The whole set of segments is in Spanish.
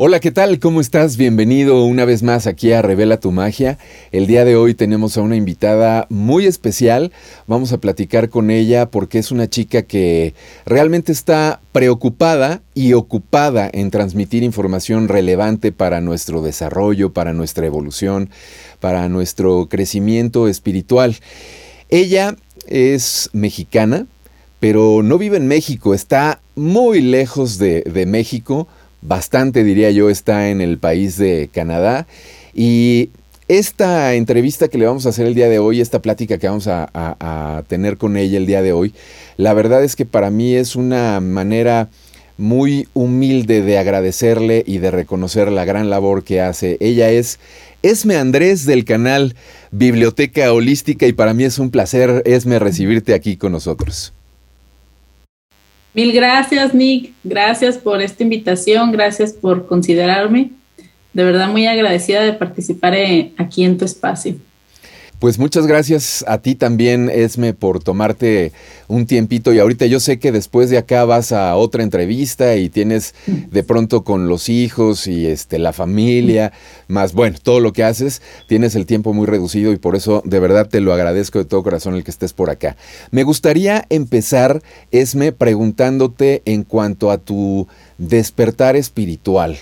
Hola, ¿qué tal? ¿Cómo estás? Bienvenido una vez más aquí a Revela tu Magia. El día de hoy tenemos a una invitada muy especial. Vamos a platicar con ella porque es una chica que realmente está preocupada y ocupada en transmitir información relevante para nuestro desarrollo, para nuestra evolución, para nuestro crecimiento espiritual. Ella es mexicana, pero no vive en México, está muy lejos de, de México bastante, diría yo, está en el país de Canadá. Y esta entrevista que le vamos a hacer el día de hoy, esta plática que vamos a, tener con ella el día de hoy, la verdad es que para mí es una manera muy humilde de agradecerle y de reconocer la gran labor que hace. Ella es Esme Andrés del canal Biblioteca Holística y para mí es un placer, Esme, recibirte aquí con nosotros. Mil gracias, Nick. Gracias por esta invitación. Gracias por considerarme. De verdad, muy agradecida de participar aquí en tu espacio. Pues muchas gracias a ti también, Esme, por tomarte un tiempito. Y ahorita yo sé que después de acá vas a otra entrevista y tienes de pronto con los hijos y este, la familia, más bueno, todo lo que haces, tienes el tiempo muy reducido y por eso de verdad te lo agradezco de todo corazón el que estés por acá. Me gustaría empezar, Esme, preguntándote en cuanto a tu despertar espiritual.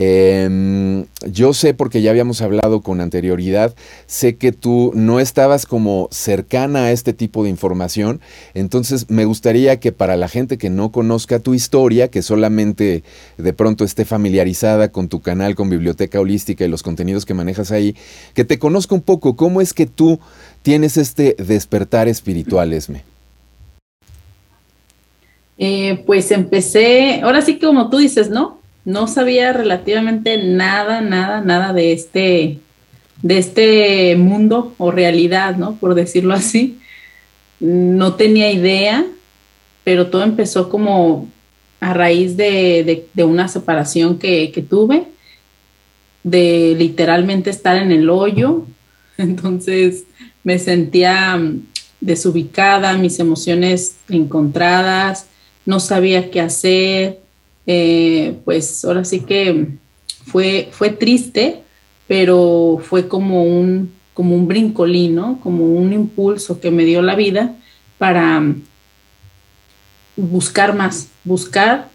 Em, yo sé, porque ya habíamos hablado con anterioridad, sé que tú no estabas como cercana a este tipo de información, entonces me gustaría que para la gente que no conozca tu historia, que solamente de pronto esté familiarizada con tu canal, con Biblioteca Holística y los contenidos que manejas ahí, que te conozca un poco cómo es que tú tienes este despertar espiritual, Esme. Eh, pues empecé, ahora sí como tú dices, ¿no? No sabía relativamente nada, nada, nada de este, de este mundo o realidad, ¿no? Por decirlo así. No tenía idea, pero todo empezó como a raíz de, una separación que, que, tuve, de literalmente estar en el hoyo. Entonces me sentía desubicada, mis emociones encontradas, no sabía qué hacer, eh, pues ahora sí que fue, fue triste, pero fue como un, como un brincolín, ¿no? Como un impulso que me dio la vida para buscar más, buscar,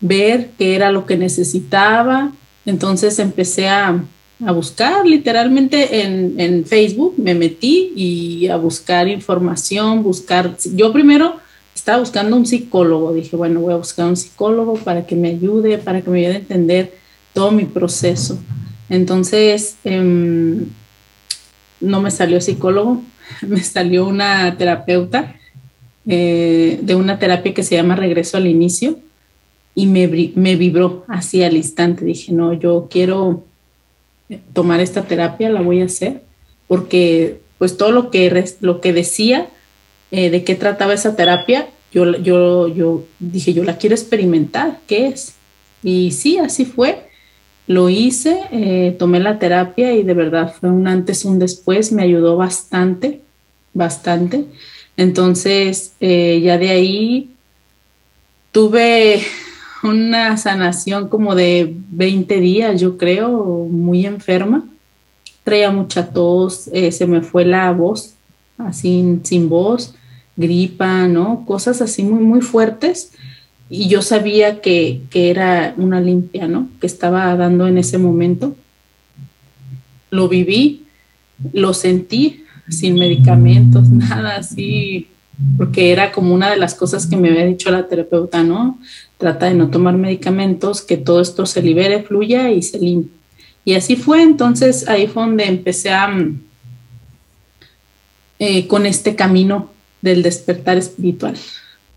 ver qué era lo que necesitaba. Entonces empecé a, buscar literalmente en, en, Facebook, me metí y a buscar información, buscar, yo primero estaba buscando un psicólogo. Dije, bueno, voy a buscar un psicólogo para que me ayude, para que me ayude a entender todo mi proceso. Entonces, em, no me salió psicólogo, me salió una terapeuta eh, de una terapia que se llama Regreso al Inicio y me, vibró así al instante. Dije, no, yo quiero tomar esta terapia, la voy a hacer, porque pues todo lo que, lo que decía eh, de qué trataba esa terapia, yo, yo, yo dije, yo la quiero experimentar, ¿qué es? Y sí, así fue. Lo hice, eh, tomé la terapia y de verdad fue un antes, un después, me ayudó bastante, bastante. Entonces, eh, ya de ahí tuve una sanación como de 20 días, yo creo, muy enferma. Traía mucha tos, se me fue la voz, así sin voz gripa, ¿no? Cosas así muy, muy fuertes. Y yo sabía que, era una limpia, ¿no? Que estaba dando en ese momento. Lo viví, lo sentí sin medicamentos, nada así, porque era como una de las cosas que me había dicho la terapeuta, ¿no? Trata de no tomar medicamentos, que todo esto se libere, fluya y se limpie. Y así fue, entonces ahí fue donde empecé a, eh, con este camino del despertar espiritual.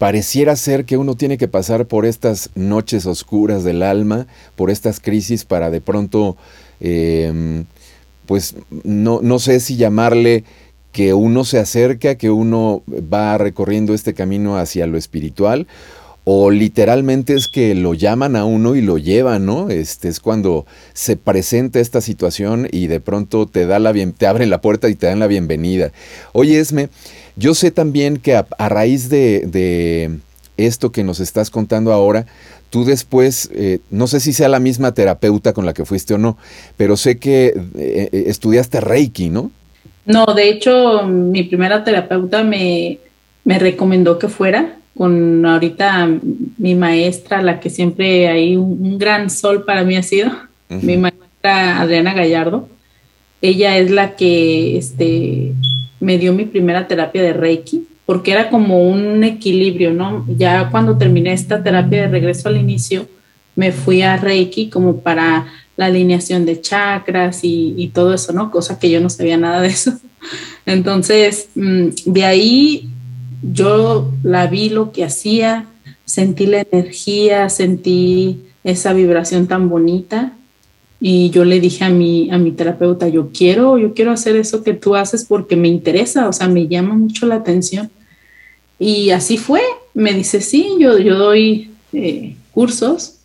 Pareciera ser que uno tiene que pasar por estas noches oscuras del alma, por estas crisis para de pronto, em, pues no, no sé si llamarle que uno se acerca, que uno va recorriendo este camino hacia lo espiritual, o literalmente es que lo llaman a uno y lo llevan, ¿no? Este es cuando se presenta esta situación y de pronto te da la bien, te abren la puerta y te dan la bienvenida. Oye, Esme, yo sé también que a, raíz de, esto que nos estás contando ahora, tú después, eh, no sé si sea la misma terapeuta con la que fuiste o no, pero sé que eh, eh, estudiaste Reiki, ¿no? No, de hecho, mi primera terapeuta me, me recomendó que fuera con ahorita mi maestra, la que siempre hay un, gran sol para mí ha sido, mi maestra Adriana Gallardo. Ella es la que este, me dio mi primera terapia de Reiki, porque era como un equilibrio, ¿no? Ya cuando terminé esta terapia de regreso al inicio, me fui a Reiki como para la alineación de chakras y, todo eso, ¿no? Cosa que yo no sabía nada de eso. Entonces, mm, de ahí yo la vi lo que hacía, sentí la energía, sentí esa vibración tan bonita y yo le dije a mi, a mi terapeuta, yo quiero, yo quiero hacer eso que tú haces porque me interesa, o sea, me llama mucho la atención. Y así fue, me dice, sí, yo, yo doy eh, cursos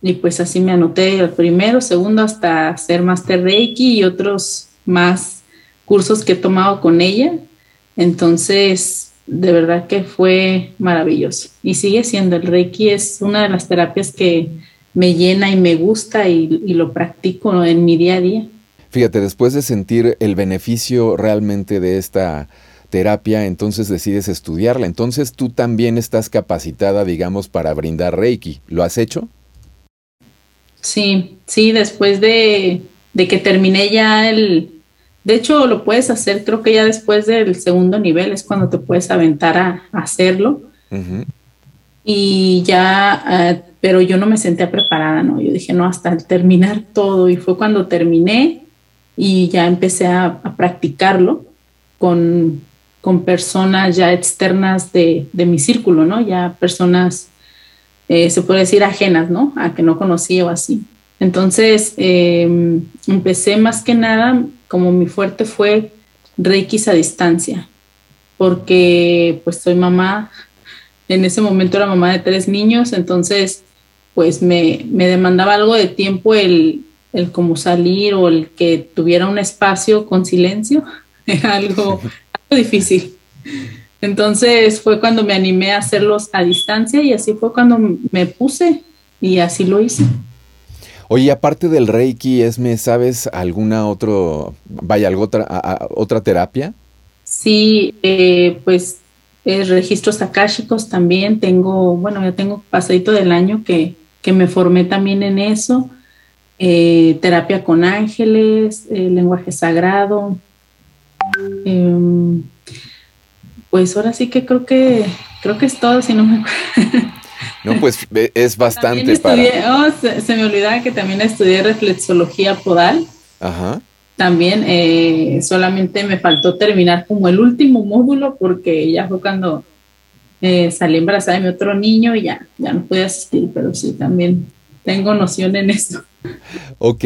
y pues así me anoté el primero, segundo, hasta hacer Master Reiki y otros más cursos que he tomado con ella. Entonces, de verdad que fue maravilloso. Y sigue siendo, el Reiki es una de las terapias que me llena y me gusta y, lo practico en mi día a día. Fíjate, después de sentir el beneficio realmente de esta terapia, entonces decides estudiarla. Entonces tú también estás capacitada, digamos, para brindar Reiki. ¿Lo has hecho? Sí, sí, después de, de que terminé ya el, de hecho, lo puedes hacer, creo que ya después del segundo nivel es cuando te puedes aventar a, hacerlo. Y ya, eh, pero yo no me sentía preparada, ¿no? Yo dije, no, hasta terminar todo. Y fue cuando terminé y ya empecé a, practicarlo con, con, personas ya externas de, mi círculo, ¿no? Ya personas, eh, se puede decir, ajenas, ¿no? A que no conocía o así. Entonces, em, empecé más que nada como mi fuerte fue Reiki a distancia, porque pues soy mamá, en ese momento era mamá de tres niños, entonces pues me, demandaba algo de tiempo el, el como salir o el que tuviera un espacio con silencio, era algo, algo difícil. Entonces fue cuando me animé a hacerlos a distancia y así fue cuando me puse y así lo hice. Oye, aparte del Reiki, Esme, ¿sabes alguna otro, vaya, algo otra, otra terapia? Sí, eh, pues eh, registros akáshicos también tengo, bueno, ya tengo pasadito del año que, me formé también en eso. Eh, terapia con ángeles, lenguaje sagrado. Em, pues ahora sí que creo que creo que es todo, si no me acuerdo. No, pues es bastante para... Oh, se, me olvidaba que también estudié reflexología podal. Ajá. También eh, solamente me faltó terminar como el último módulo porque ya fue cuando eh, salí embarazada de mi otro niño y ya, ya no pude asistir, pero sí, también tengo noción en eso. Ok,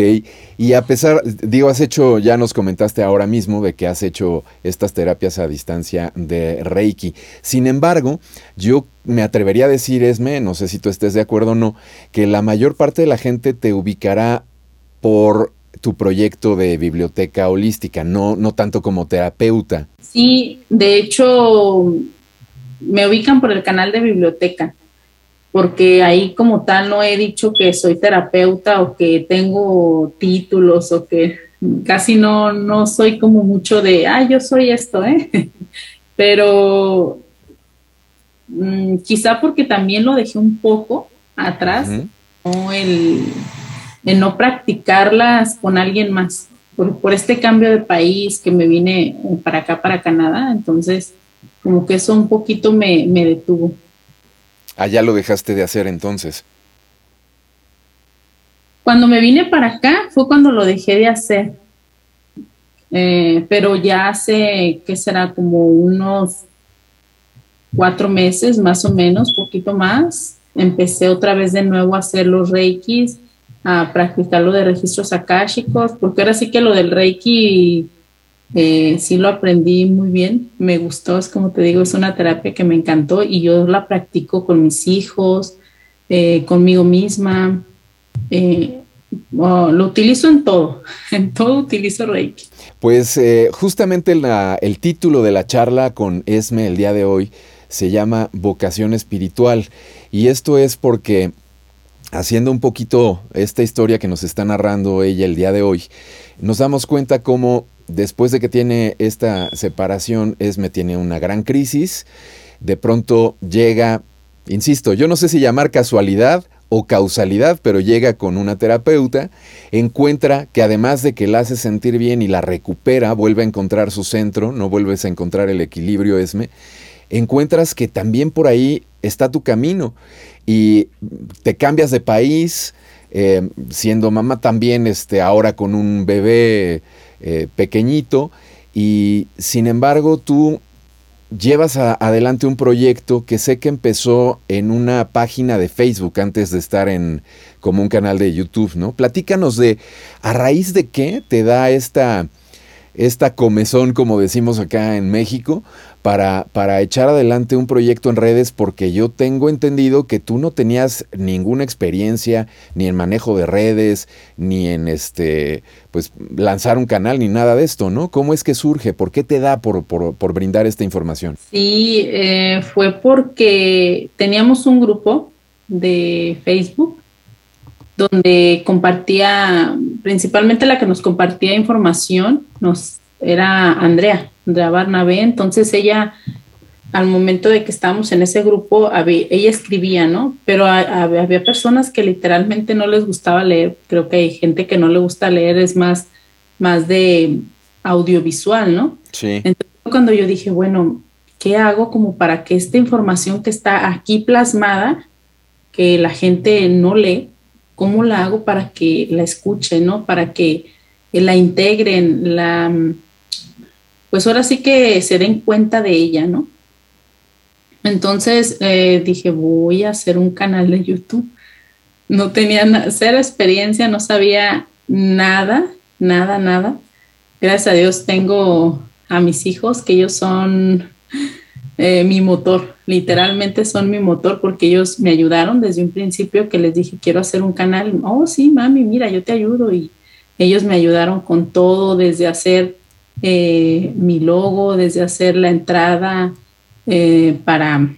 y a pesar, digo, has hecho, ya nos comentaste ahora mismo de que has hecho estas terapias a distancia de Reiki. Sin embargo, yo me atrevería a decir, Esme, no sé si tú estés de acuerdo o no, que la mayor parte de la gente te ubicará por tu proyecto de biblioteca holística, no, no tanto como terapeuta. Sí, de hecho, me ubican por el canal de biblioteca porque ahí como tal no he dicho que soy terapeuta o que tengo títulos o que casi no, no soy como mucho de, ah, yo soy esto, ¿eh? Pero mm, quizá porque también lo dejé un poco atrás, el, no practicarlas con alguien más, por, por este cambio de país que me vine para acá, para Canadá, entonces como que eso un poquito me, me detuvo. Allá lo dejaste de hacer entonces. Cuando me vine para acá fue cuando lo dejé de hacer. Eh, pero ya hace, ¿qué será? Como unos cuatro meses más o menos, poquito más. Empecé otra vez de nuevo a hacer los reikis, a practicar lo de registros akáshicos, porque ahora sí que lo del reiki eh, sí lo aprendí muy bien, me gustó, es como te digo, es una terapia que me encantó y yo la practico con mis hijos, eh, conmigo misma. Eh, oh, lo utilizo en todo, en todo utilizo Reiki. Pues justamente el título de la charla con Esme el día de hoy se llama Vocación Espiritual. Y esto es porque, haciendo un poquito esta historia que nos está narrando ella el día de hoy, nos damos cuenta cómo después de que tiene esta separación, Esme tiene una gran crisis, de pronto llega, insisto, yo no sé si llamar casualidad o causalidad, pero llega con una terapeuta, encuentra que además de que la hace sentir bien y la recupera, vuelve a encontrar su centro, no vuelves a encontrar el equilibrio, Esme, encuentras que también por ahí está tu camino y te cambias de país, eh, siendo mamá también este, ahora con un bebé eh, pequeñito y sin embargo tú llevas adelante un proyecto que sé que empezó en una página de Facebook antes de estar en como un canal de YouTube, ¿no? Platícanos de a raíz de qué te da esta esta comezón, como decimos acá en México, para, para echar adelante un proyecto en redes, porque yo tengo entendido que tú no tenías ninguna experiencia ni en manejo de redes, ni en este, pues lanzar un canal, ni nada de esto, ¿no? ¿Cómo es que surge? ¿Por qué te da por, brindar esta información? Sí, eh, fue porque teníamos un grupo de Facebook donde compartía, principalmente la que nos compartía información, nos era Andrea, Andrea Barnabé, entonces ella, al momento de que estábamos en ese grupo, ella escribía, ¿no? Pero había personas que literalmente no les gustaba leer, creo que hay gente que no le gusta leer, es más, más de audiovisual, ¿no? Sí. Entonces cuando yo dije, bueno, ¿qué hago como para que esta información que está aquí plasmada, que la gente no lee, ¿cómo la hago para que la escuchen, ¿no? Para que la integren, la, pues ahora sí que se den cuenta de ella, ¿no? Entonces eh, dije, voy a hacer un canal de YouTube. No tenía cero experiencia, no sabía nada, nada, nada. Gracias a Dios tengo a mis hijos, que ellos son eh, mi motor, literalmente son mi motor porque ellos me ayudaron desde un principio que les dije, quiero hacer un canal. Oh, sí, mami, mira, yo te ayudo. Y ellos me ayudaron con todo, desde hacer eh, mi logo, desde hacer la entrada eh, para,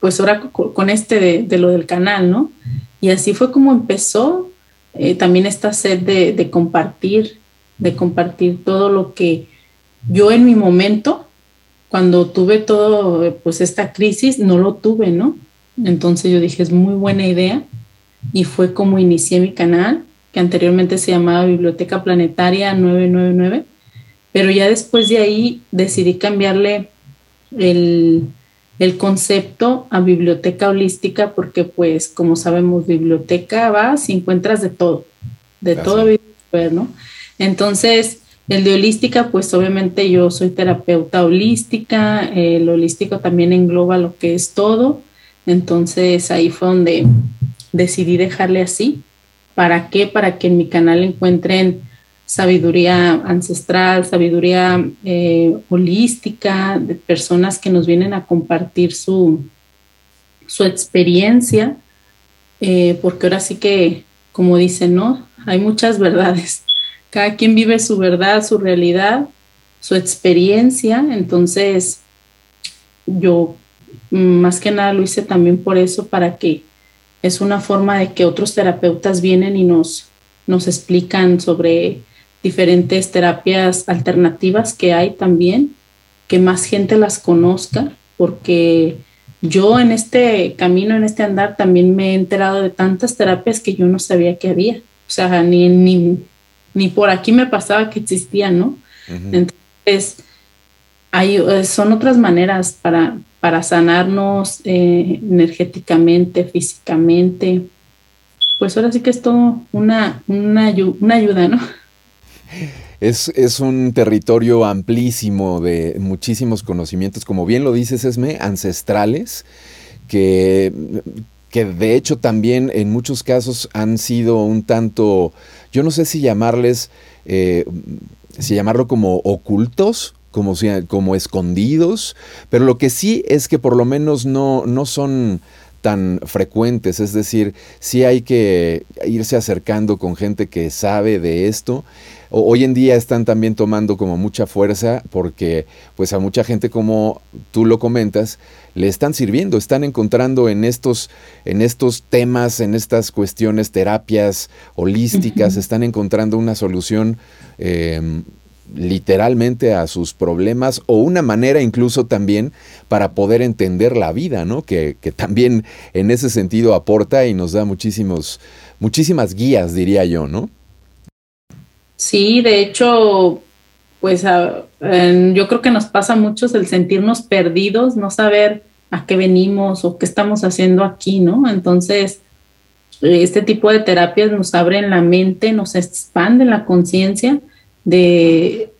pues ahora con este de, lo del canal, ¿no? Y así fue como empezó también esta sed de compartir, de compartir todo lo que yo en mi momento cuando tuve todo, pues esta crisis, no lo tuve, ¿no? Entonces yo dije, es muy buena idea y fue como inicié mi canal, que anteriormente se llamaba Biblioteca Planetaria 999, pero ya después de ahí decidí cambiarle el, concepto a biblioteca holística porque pues como sabemos biblioteca vas y encuentras de todo, de todo, ¿no? Entonces el de holística, pues obviamente yo soy terapeuta holística, el holístico también engloba lo que es todo, entonces ahí fue donde decidí dejarle así. ¿Para qué? Para que en mi canal encuentren sabiduría ancestral, sabiduría eh, holística, de personas que nos vienen a compartir su, su experiencia, eh, porque ahora sí que, como dicen, ¿no? Hay muchas verdades cada quien vive su verdad, su realidad, su experiencia. Entonces, yo más que nada lo hice también por eso, para que es una forma de que otros terapeutas vienen y nos, nos explican sobre diferentes terapias alternativas que hay también, que más gente las conozca, porque yo en este camino, en este andar, también me he enterado de tantas terapias que yo no sabía que había. O sea, ni, ni, ni por aquí me pasaba que existían, ¿no? Entonces, hay, eh, son otras maneras para, para sanarnos eh, energéticamente, físicamente. Pues ahora sí que es todo una, una, ayuda, ¿no? Es, es, un territorio amplísimo de muchísimos conocimientos, como bien lo dices, Esme, ancestrales, que, que de hecho también en muchos casos han sido un tanto yo no sé si llamarles, eh, si llamarlo como ocultos, como, como escondidos, pero lo que sí es que por lo menos no, no son tan frecuentes, es decir, sí hay que irse acercando con gente que sabe de esto. Hoy en día están también tomando como mucha fuerza porque pues a mucha gente como tú lo comentas, le están sirviendo, están encontrando en estos, en estos temas, en estas cuestiones, terapias holísticas, están encontrando una solución em, literalmente a sus problemas o una manera incluso también para poder entender la vida, ¿no? Que, también en ese sentido aporta y nos da muchísimos, muchísimas guías, diría yo, ¿no? Sí, de hecho, pues yo creo que nos pasa mucho el sentirnos perdidos, no saber a qué venimos o qué estamos haciendo aquí, ¿no? Entonces, este tipo de terapias nos abren la mente, nos expanden la conciencia de,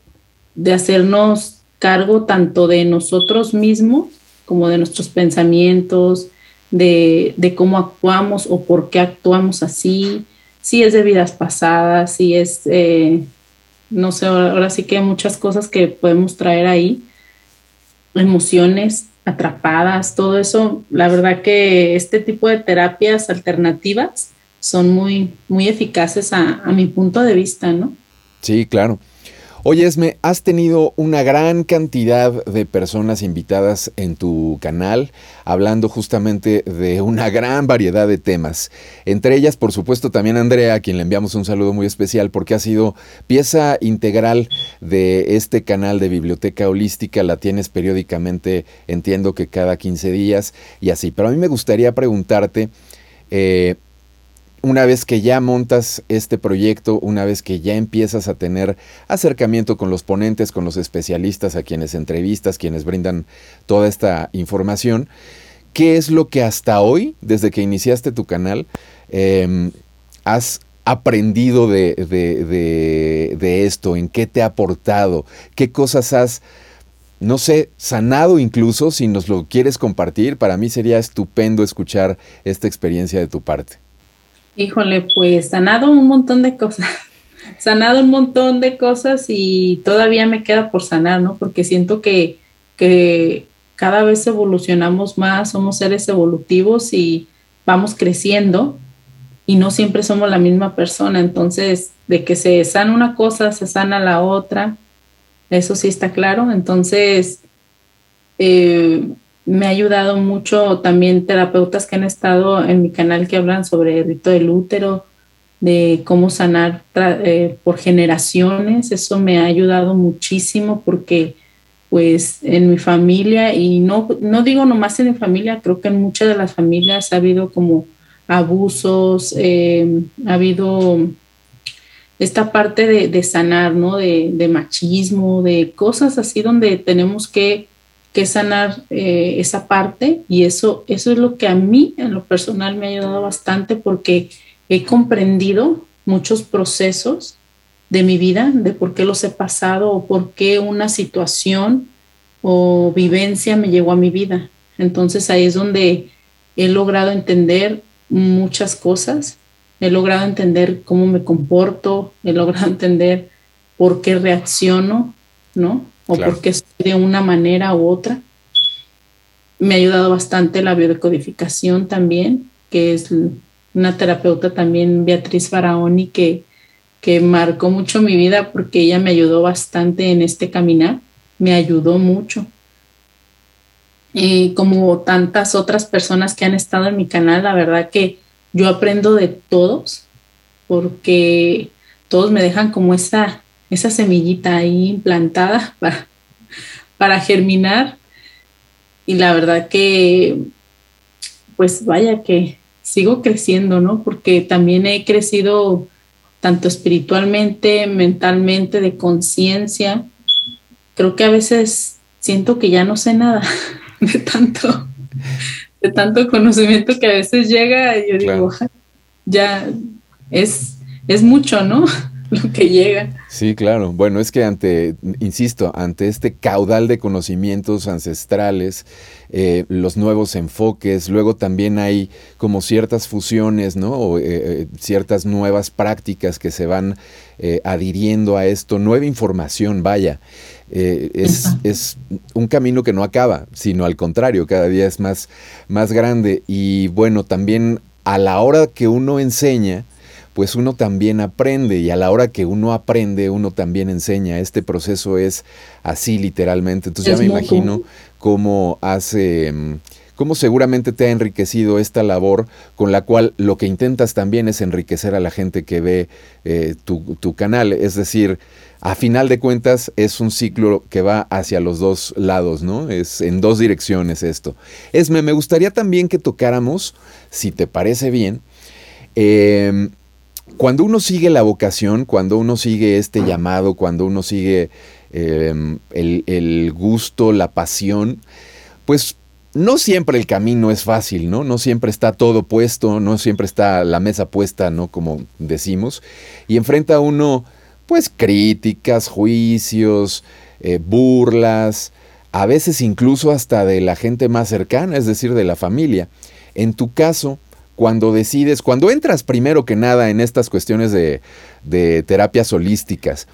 hacernos cargo tanto de nosotros mismos como de nuestros pensamientos, de, cómo actuamos o por qué actuamos así, si es de vidas pasadas, si es, eh, no sé, ahora sí que hay muchas cosas que podemos traer ahí, emociones atrapadas, todo eso, la verdad que este tipo de terapias alternativas son muy, muy eficaces a, a mi punto de vista, ¿no? Sí, claro. Oye, Esme, has tenido una gran cantidad de personas invitadas en tu canal, hablando justamente de una gran variedad de temas. Entre ellas, por supuesto, también Andrea, a quien le enviamos un saludo muy especial porque ha sido pieza integral de este canal de Biblioteca Holística. La tienes periódicamente, entiendo que cada 15 días y así. Pero a mí me gustaría preguntarte, eh, una vez que ya montas este proyecto, una vez que ya empiezas a tener acercamiento con los ponentes, con los especialistas, a quienes entrevistas, quienes brindan toda esta información, ¿qué es lo que hasta hoy, desde que iniciaste tu canal, em, has aprendido de, de, esto? ¿En qué te ha aportado? ¿Qué cosas has no sé, sanado incluso, si nos lo quieres compartir, para mí sería estupendo escuchar esta experiencia de tu parte. Híjole, pues sanado un montón de cosas, sanado un montón de cosas y todavía me queda por sanar, ¿no? Porque siento que, que cada vez evolucionamos más, somos seres evolutivos y vamos creciendo y no siempre somos la misma persona. Entonces, de que se sana una cosa, se sana la otra, eso sí está claro. Entonces, eh, me ha ayudado mucho también terapeutas que han estado en mi canal que hablan sobre el rito del útero, de cómo sanar eh, por generaciones. Eso me ha ayudado muchísimo porque pues en mi familia, y no, no digo nomás en mi familia, creo que en muchas de las familias ha habido como abusos, eh, ha habido esta parte de, sanar, ¿no? De machismo, de cosas así donde tenemos que que sanar eh, esa parte y eso, eso es lo que a mí en lo personal me ha ayudado bastante porque he comprendido muchos procesos de mi vida, de por qué los he pasado o por qué una situación o vivencia me llegó a mi vida. Entonces ahí es donde he logrado entender muchas cosas, he logrado entender cómo me comporto, he logrado entender por qué reacciono, ¿no? O porque estoy de una manera u otra. Me ha ayudado bastante la biodecodificación también, que es una terapeuta también, Beatriz Faraoni, que, que marcó mucho mi vida porque ella me ayudó bastante en este caminar, me ayudó mucho. Y como tantas otras personas que han estado en mi canal, la verdad que yo aprendo de todos porque todos me dejan como esa esa semillita ahí implantada para, para germinar. Y la verdad que, pues vaya que sigo creciendo, ¿no? Porque también he crecido tanto espiritualmente, mentalmente, de conciencia. Creo que a veces siento que ya no sé nada de tanto, de tanto conocimiento que a veces llega y yo digo, ya es, es mucho, ¿no? Lo que llega. Sí, claro. Bueno, es que ante, insisto, ante este caudal de conocimientos ancestrales, eh, los nuevos enfoques, luego también hay como ciertas fusiones, ¿no? O, eh, eh, ciertas nuevas prácticas que se van adhiriendo a esto, nueva información, vaya. es, es, un camino que no acaba, sino al contrario, cada día es más, más grande. Y bueno, también a la hora que uno enseña, pues uno también aprende y a la hora que uno aprende, uno también enseña. Este proceso es así literalmente. Entonces ya me imagino cómo hace, mm, cómo seguramente te ha enriquecido esta labor con la cual lo que intentas también es enriquecer a la gente que ve eh, tu, tu canal. Es decir, a final de cuentas es un ciclo que va hacia los dos lados, ¿no? Es en dos direcciones esto. Esme, me gustaría también que tocáramos, si te parece bien, eh, cuando uno sigue la vocación, cuando uno sigue este llamado, cuando uno sigue em, el, gusto, la pasión, pues no siempre el camino es fácil, ¿no? No siempre está todo puesto, no siempre está la mesa puesta, ¿no? Como decimos. Y enfrenta uno, pues, críticas, juicios, eh, burlas, a veces incluso hasta de la gente más cercana, es decir, de la familia. En tu caso, cuando decides, cuando entras primero que nada en estas cuestiones de, terapias holísticas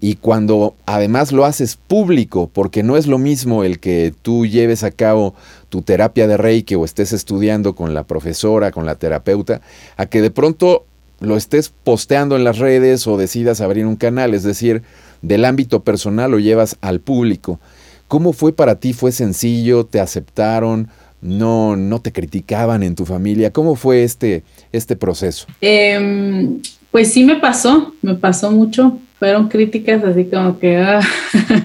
y cuando además lo haces público, porque no es lo mismo el que tú lleves a cabo tu terapia de Reiki o estés estudiando con la profesora, con la terapeuta, a que de pronto lo estés posteando en las redes o decidas abrir un canal, es decir, del ámbito personal lo llevas al público. ¿Cómo fue para ti? ¿Fue sencillo? ¿Te aceptaron? No, no te criticaban en tu familia? ¿Cómo fue este, este proceso? Em, pues sí me pasó, me pasó mucho. Fueron críticas así como que ah,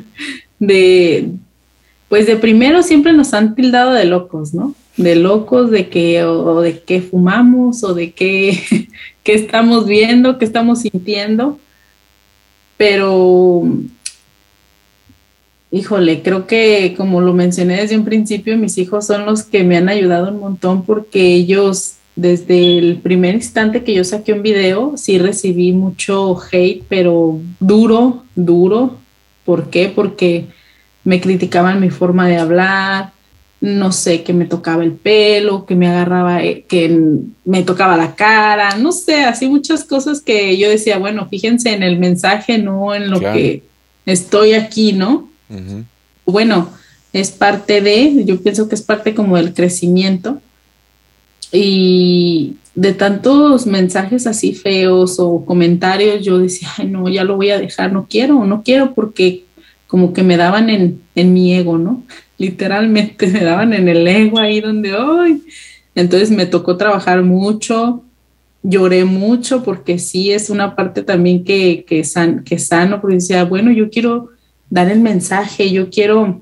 de, pues de primero siempre nos han tildado de locos, ¿no? De locos, de que, o, de que fumamos, o de que, que estamos viendo, que estamos sintiendo. Pero híjole, creo que como lo mencioné desde un principio, mis hijos son los que me han ayudado un montón porque ellos, desde el primer instante que yo saqué un video, sí recibí mucho hate, pero duro, duro. ¿Por qué? Porque me criticaban mi forma de hablar, no sé, que me tocaba el pelo, que me agarraba, eh, que me tocaba la cara, no sé, así muchas cosas que yo decía, bueno, fíjense en el mensaje, no en lo que estoy aquí, ¿no? Bueno, es parte de, yo pienso que es parte como del crecimiento y de tantos mensajes así feos o comentarios, yo decía, no, ya lo voy a dejar, no quiero, no quiero porque como que me daban en, en mi ego, ¿no? Literalmente me daban en el ego ahí donde hoy. Entonces me tocó trabajar mucho, lloré mucho porque sí es una parte también que, que, san, que sano, porque decía, bueno, yo quiero dar el mensaje, yo quiero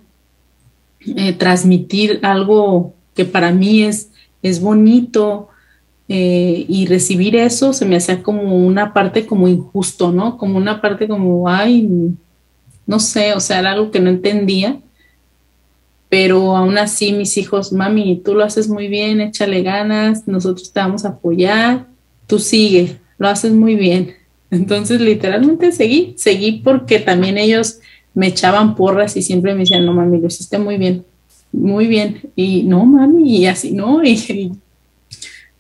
eh, transmitir algo que para mí es, es bonito eh, y recibir eso se me hacía como una parte como injusto, ¿no? Como una parte como, ay, no sé, o sea, era algo que no entendía, pero aún así mis hijos, mami, tú lo haces muy bien, échale ganas, nosotros te vamos a apoyar, tú sigue, lo haces muy bien. Entonces, literalmente seguí, seguí porque también ellos me echaban porras y siempre me decían, no mami, lo hiciste muy bien, muy bien. Y no mami, y así, ¿no? Y,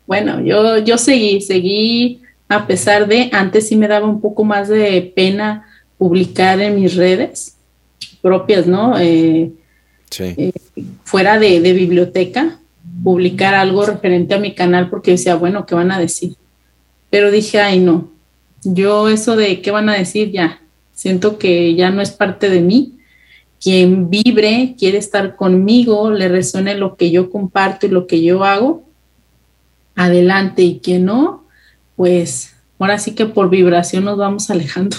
bueno, yo, yo seguí, seguí a pesar de, antes sí me daba un poco más de pena publicar en mis redes propias, ¿no? Eh, sí. Eh, fuera de, de biblioteca, publicar algo referente a mi canal porque decía, bueno, ¿qué van a decir? Pero dije, ay, no, yo eso de qué van a decir ya, siento que ya no es parte de mí. Quien vibre, quiere estar conmigo, le resuene lo que yo comparto y lo que yo hago, adelante. Y quien no, pues ahora sí que por vibración nos vamos alejando.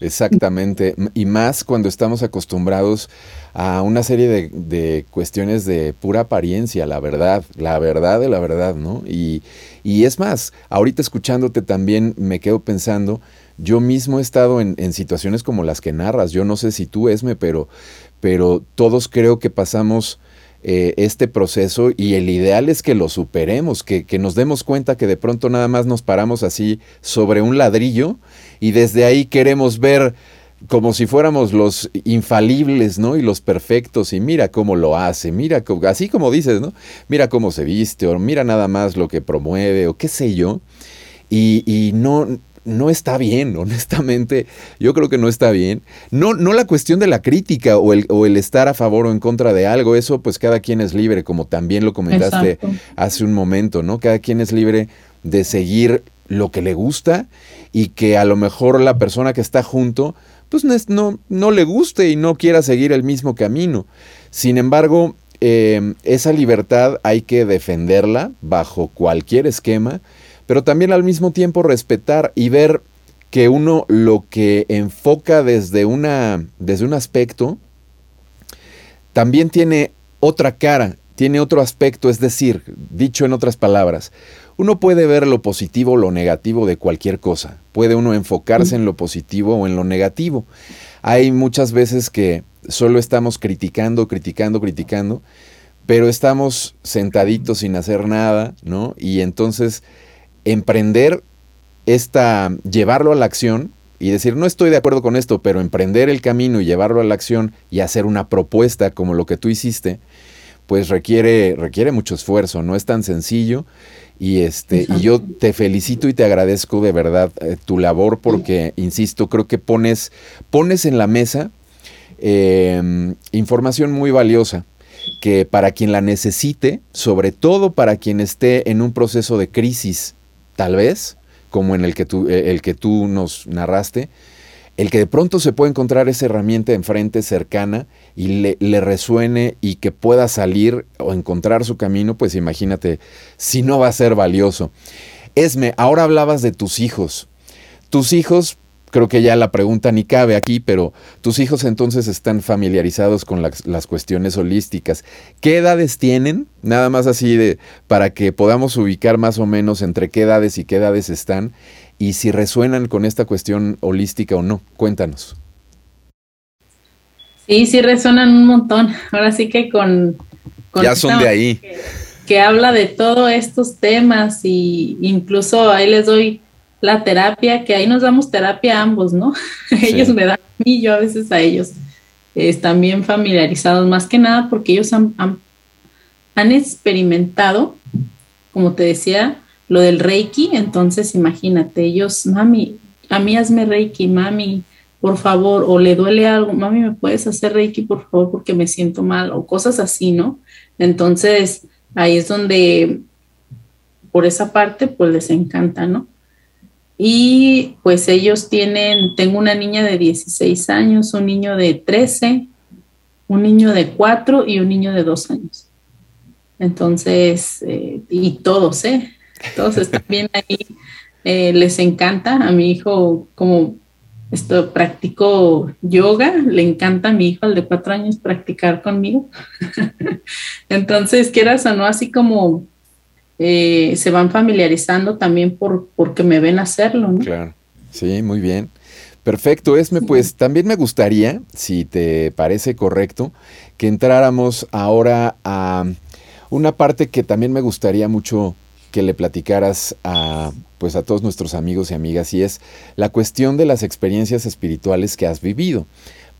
Exactamente, y más cuando estamos acostumbrados a una serie de, de, cuestiones de pura apariencia, la verdad, la verdad de la verdad, ¿no? Y, y es más, ahorita escuchándote también me quedo pensando, yo mismo he estado en, situaciones como las que narras. Yo no sé si tú, Esme, pero, pero todos creo que pasamos eh, este proceso y el ideal es que lo superemos, que, que, nos demos cuenta que de pronto nada más nos paramos así sobre un ladrillo y desde ahí queremos ver como si fuéramos los infalibles, ¿no? Y los perfectos, y mira cómo lo hace, mira, así como dices, ¿no? Mira cómo se viste, o mira nada más lo que promueve, o qué sé yo. Y, y no, no está bien, honestamente, yo creo que no está bien. No, no la cuestión de la crítica o el, o el estar a favor o en contra de algo, eso pues cada quien es libre, como también lo comentaste hace un momento, ¿no? Cada quien es libre de seguir lo que le gusta y que a lo mejor la persona que está junto pues no, no le guste y no quiera seguir el mismo camino. Sin embargo, eh, esa libertad hay que defenderla bajo cualquier esquema pero también al mismo tiempo respetar y ver que uno lo que enfoca desde, una, desde un aspecto, también tiene otra cara, tiene otro aspecto, es decir, dicho en otras palabras, uno puede ver lo positivo o lo negativo de cualquier cosa, puede uno enfocarse en lo positivo o en lo negativo. Hay muchas veces que solo estamos criticando, criticando, criticando, pero estamos sentaditos sin hacer nada, ¿no? Y entonces emprender esta, llevarlo a la acción y decir, no estoy de acuerdo con esto, pero emprender el camino y llevarlo a la acción y hacer una propuesta como lo que tú hiciste, pues requiere, requiere mucho esfuerzo, no es tan sencillo. Y, este, y yo te felicito y te agradezco de verdad eh, tu labor porque, insisto, creo que pones, pones en la mesa em, información muy valiosa que para quien la necesite, sobre todo para quien esté en un proceso de crisis tal vez, como en el que tú, eh, el que tú nos narraste, el que de pronto se puede encontrar esa herramienta enfrente cercana y le, le, resuene y que pueda salir o encontrar su camino, pues imagínate si no va a ser valioso. Esme, ahora hablabas de tus hijos. Tus hijos creo que ya la pregunta ni cabe aquí, pero tus hijos entonces están familiarizados con las, cuestiones holísticas. ¿Qué edades tienen? Nada más así de para que podamos ubicar más o menos entre qué edades y qué edades están y si resuenan con esta cuestión holística o no. Cuéntanos. Sí, sí resuenan un montón. Ahora sí que con... ya son de ahí. Que, que habla de todos estos temas y incluso ahí les doy la terapia, que ahí nos damos terapia a ambos, ¿no? ellos me dan a mí, yo a veces a ellos. están bien familiarizados, más que nada porque ellos han, han, experimentado, como te decía, lo del Reiki, entonces imagínate, ellos, mami, a mí hazme Reiki, mami, por favor, o le duele algo, mami, ¿me puedes hacer Reiki, por favor, porque me siento mal, o cosas así, ¿no? Entonces, ahí es donde, por esa parte, pues les encanta, ¿no? Y pues ellos tienen, tengo una niña de 16 años, un niño de 13, un niño de 4 y un niño de 2 años. Entonces, eh, y todos, ¿eh? Todos están bien ahí. Eh, les encanta. A mi hijo, como esto, practico yoga, le encanta a mi hijo, al de 4 años, practicar conmigo. Entonces, quieras o no, así como eh, se van familiarizando también por porque me ven hacerlo. ¿no? Claro, sí, muy bien. Perfecto, Esme, pues también me gustaría, si te parece correcto, que entráramos ahora a una parte que también me gustaría mucho que le platicaras a pues a todos nuestros amigos y amigas y es la cuestión de las experiencias espirituales que has vivido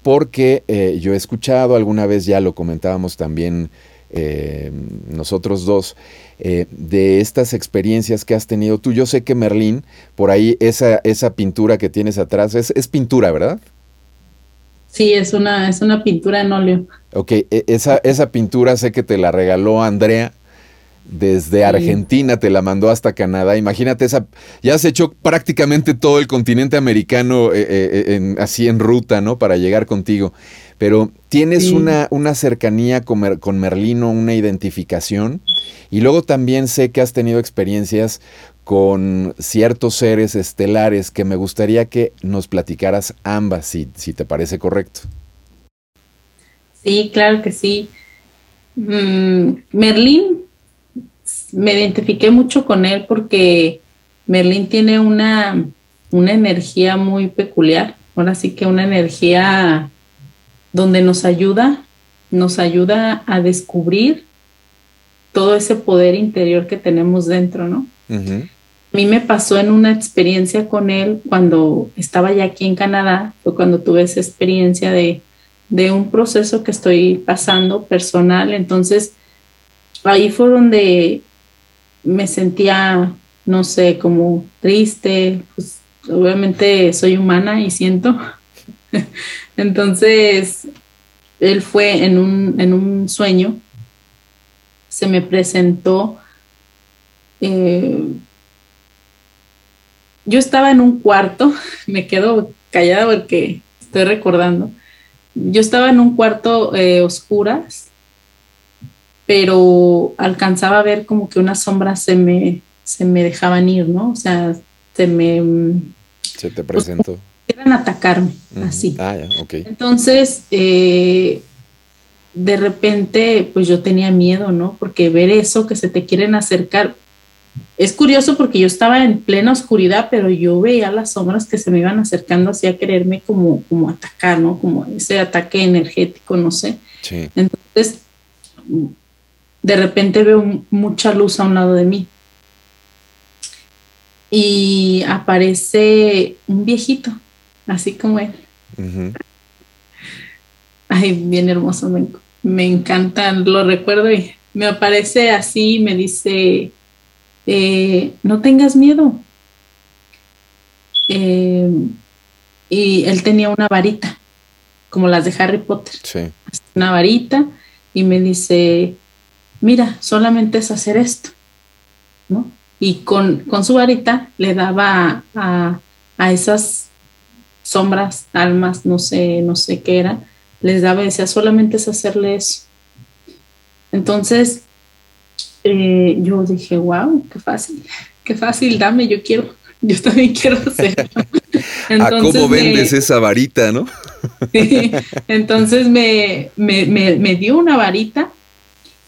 porque eh, yo he escuchado alguna vez ya lo comentábamos también eh, nosotros dos, eh, de estas experiencias que has tenido tú. Yo sé que Merlín, por ahí esa, esa pintura que tienes atrás, es, es pintura, ¿verdad? Sí, es una, es una pintura en óleo. Ok, e, esa, esa pintura sé que te la regaló Andrea desde Argentina, te la mandó hasta Canadá. Imagínate esa, ya has hecho prácticamente todo el continente americano eh, así en ruta, ¿no? Para llegar contigo pero tienes una, una, cercanía con, con, Merlino, una identificación, y luego también sé que has tenido experiencias con ciertos seres estelares que me gustaría que nos platicaras ambas, si, si te parece correcto. Sí, claro que sí. Mm, Merlín, me identifiqué mucho con él porque Merlín tiene una, una energía muy peculiar, ahora sí que una energía donde nos ayuda nos ayuda a descubrir todo ese poder interior que tenemos dentro, ¿no? A mí me pasó en una experiencia con él cuando estaba ya aquí en Canadá, fue cuando tuve esa experiencia de, de un proceso que estoy pasando personal, entonces ahí fue donde me sentía, no sé, como triste, pues obviamente soy humana y siento. Entonces, él fue en un, en un sueño, se me presentó, eh, yo estaba en un cuarto, me quedo callada porque estoy recordando, yo estaba en un cuarto eh, oscuras, pero alcanzaba a ver como que unas sombras se me, se me dejaban ir, ¿no? O sea, se me... Se te presentó. Querían atacarme, así. Ah, ya. Entonces, eh, de repente, pues yo tenía miedo, ¿no? Porque ver eso, que se te quieren acercar, es curioso porque yo estaba en plena oscuridad, pero yo veía las sombras que se me iban acercando así a quererme como, como atacar, ¿no? Como ese ataque energético, no sé. Sí. Entonces, de repente veo mucha luz a un lado de mí. Y aparece un viejito, así como él. Ay, bien hermoso, me, me encanta, lo recuerdo y me aparece así, me dice, eh, no tengas miedo. Eh, y él tenía una varita, como las de Harry Potter. Sí. Una varita y me dice, mira, solamente es hacer esto, ¿no? Y con, con su varita le daba a, a, esas sombras, almas, no sé, no sé qué era, les daba decía, solamente es hacerle eso. Entonces, eh, yo dije, wow, qué fácil, qué fácil, dame, yo quiero, yo también quiero hacerlo. ¿A cómo vendes esa varita, no? entonces me, me, me, dio una varita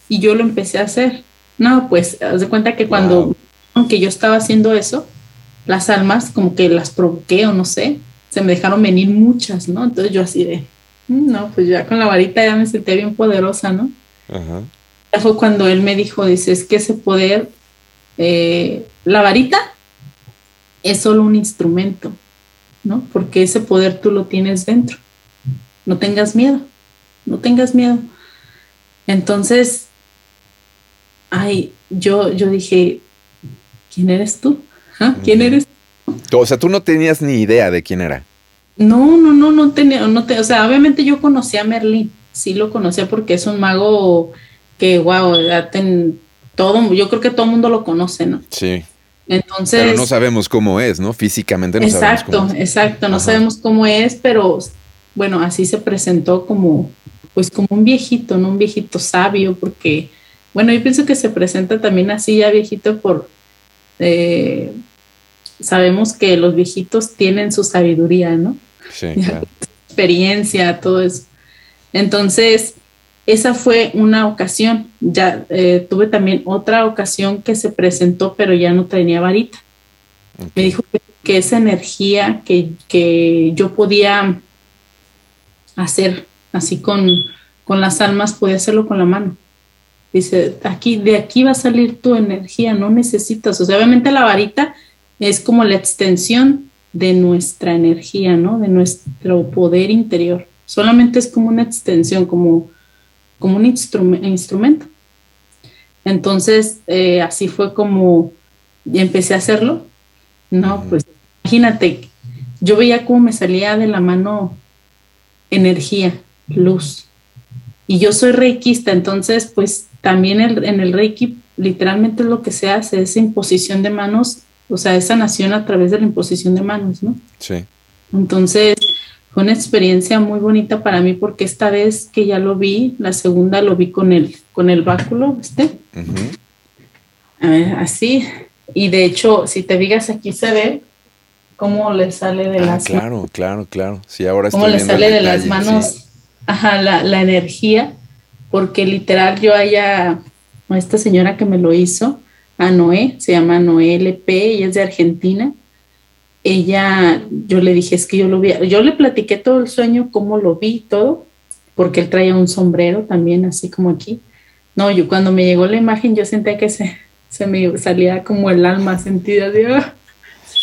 y yo lo empecé a hacer. No, pues, haz de cuenta que cuando, aunque yo estaba haciendo eso, las almas como que las provoqué o no sé, se me dejaron venir muchas, ¿no? Entonces yo así de, mm, no, pues ya con la varita ya me sentía bien poderosa, ¿no? Ajá fue cuando él me dijo, dice, es que ese poder, eh, la varita es solo un instrumento, ¿no? Porque ese poder tú lo tienes dentro. No tengas miedo, no tengas miedo. Entonces, ay, yo, yo dije, ¿quién eres tú? ¿Ah? ¿Quién eres? O sea, tú no tenías ni idea de quién era. No, no, no, no tenía, no te, o sea, obviamente yo conocía a Merlín, sí lo conocía porque es un mago que, wow, todo, yo creo que todo el mundo lo conoce, ¿no? Sí. Entonces. Pero no sabemos cómo es, ¿no? Físicamente no exacto, sabemos cómo es. Exacto, no sabemos cómo es, pero bueno, así se presentó como, pues como un viejito, ¿no? Un viejito sabio, porque, bueno, yo pienso que se presenta también así ya viejito por, eh, sabemos que los viejitos tienen su sabiduría, ¿no? Sí, claro. Experiencia, todo eso. Entonces, esa fue una ocasión. Ya eh, tuve también otra ocasión que se presentó, pero ya no tenía varita. Me dijo que, esa energía que, yo podía hacer así con, con las almas, podía hacerlo con la mano. Dice, aquí, de aquí va a salir tu energía, no necesitas. O sea, obviamente la varita es como la extensión de nuestra energía, ¿no? De nuestro poder interior. Solamente es como una extensión, como como un instrumento. Entonces, eh, así fue como empecé a hacerlo. No, pues imagínate, yo veía cómo me salía de la mano energía, luz. Y yo soy reikista, entonces, pues también en el reiki literalmente lo que se hace, es imposición de manos, o sea, esa nación a través de la imposición de manos, ¿no? Sí. Entonces, fue una experiencia muy bonita para mí porque esta vez que ya lo vi, la segunda lo vi con el, con el báculo, este. A ver, así. Y de hecho, si te digas aquí se ve cómo le sale de ah, las Claro, claro, claro. Sí, ahora Cómo le sale de las manos, ajá, la, la, energía, porque literal yo haya, a esta señora que me lo hizo, a Noé, se llama Noé LP, ella es de Argentina ella, yo le dije, es que yo lo vi, yo le platiqué todo el sueño, cómo lo vi, todo, porque él traía un sombrero también, así como aquí. No, yo cuando me llegó la imagen, yo sentía que se, se me salía como el alma sentida, de, ¡ah!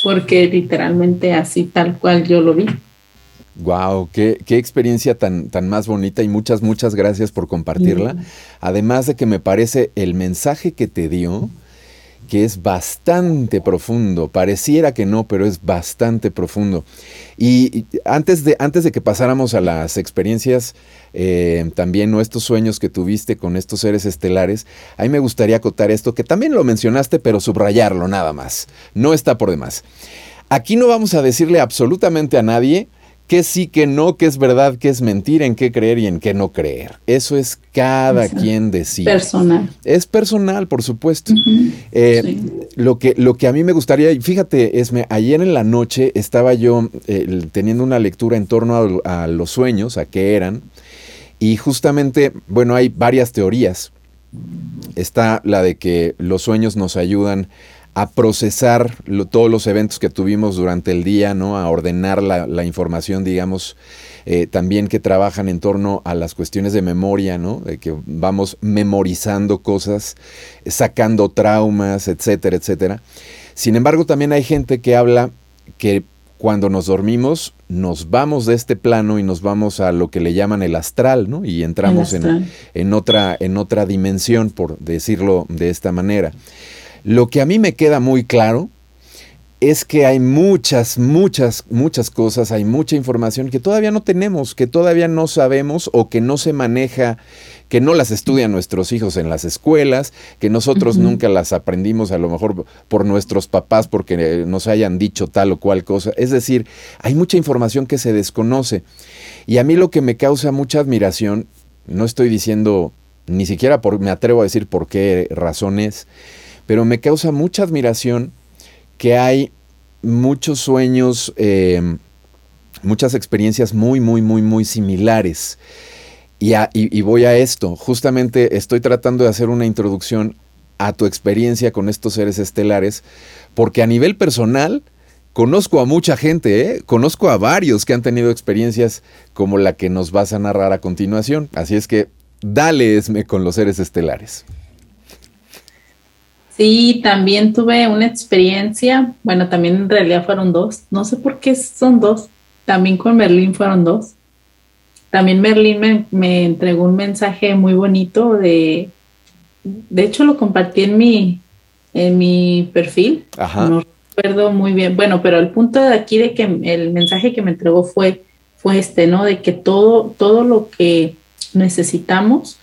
porque literalmente así tal cual yo lo vi. Wow, qué, qué, experiencia tan, tan más bonita y muchas, muchas gracias por compartirla. Además de que me parece el mensaje que te dio, que es bastante profundo. Pareciera que no, pero es bastante profundo. Y, antes, de, antes de que pasáramos a las experiencias, eh, también o estos sueños que tuviste con estos seres estelares, ahí me gustaría acotar esto, que también lo mencionaste, pero subrayarlo nada más. No está por demás. Aquí no vamos a decirle absolutamente a nadie qué sí, qué no, qué es verdad, qué es mentira, en qué creer y en qué no creer. Eso es cada quien decide. Personal. Es personal, por supuesto. Eh, lo, que, lo que a mí me gustaría, fíjate, Esme, ayer en la noche estaba yo eh, teniendo una lectura en torno a, los sueños, a qué eran, y justamente, bueno, hay varias teorías. Está la de que los sueños nos ayudan a procesar todos los eventos que tuvimos durante el día, ¿no? A ordenar la, información, digamos, eh, también que trabajan en torno a las cuestiones de memoria, ¿no? De que vamos memorizando cosas, sacando traumas, etcétera, etcétera. Sin embargo, también hay gente que habla que cuando nos dormimos nos vamos de este plano y nos vamos a lo que le llaman el astral, ¿no? Y entramos en, en, otra, en otra dimensión, por decirlo de esta manera. Lo que a mí me queda muy claro es que hay muchas, muchas, muchas cosas, hay mucha información que todavía no tenemos, que todavía no sabemos o que no se maneja, que no las estudian nuestros hijos en las escuelas, que nosotros nunca las aprendimos a lo mejor por nuestros papás porque nos hayan dicho tal o cual cosa. Es decir, hay mucha información que se desconoce. Y a mí lo que me causa mucha admiración, no estoy diciendo, ni siquiera por, me atrevo a decir por qué razones, pero me causa mucha admiración que hay muchos sueños, eh, muchas experiencias muy, muy, muy, muy similares. Y, voy a esto, justamente estoy tratando de hacer una introducción a tu experiencia con estos seres estelares, porque a nivel personal conozco a mucha gente, ¿eh? conozco a varios que han tenido experiencias como la que nos vas a narrar a continuación. Así es que dale esme con los seres estelares. Sí, también tuve una experiencia, bueno, también en realidad fueron dos, no sé por qué son dos, también con Merlín fueron dos. También Merlín me, entregó un mensaje muy bonito de, de hecho lo compartí en mi, en mi perfil, no recuerdo muy bien, bueno, pero el punto de aquí de que el mensaje que me entregó fue, fue este, ¿no? De que todo, todo lo que necesitamos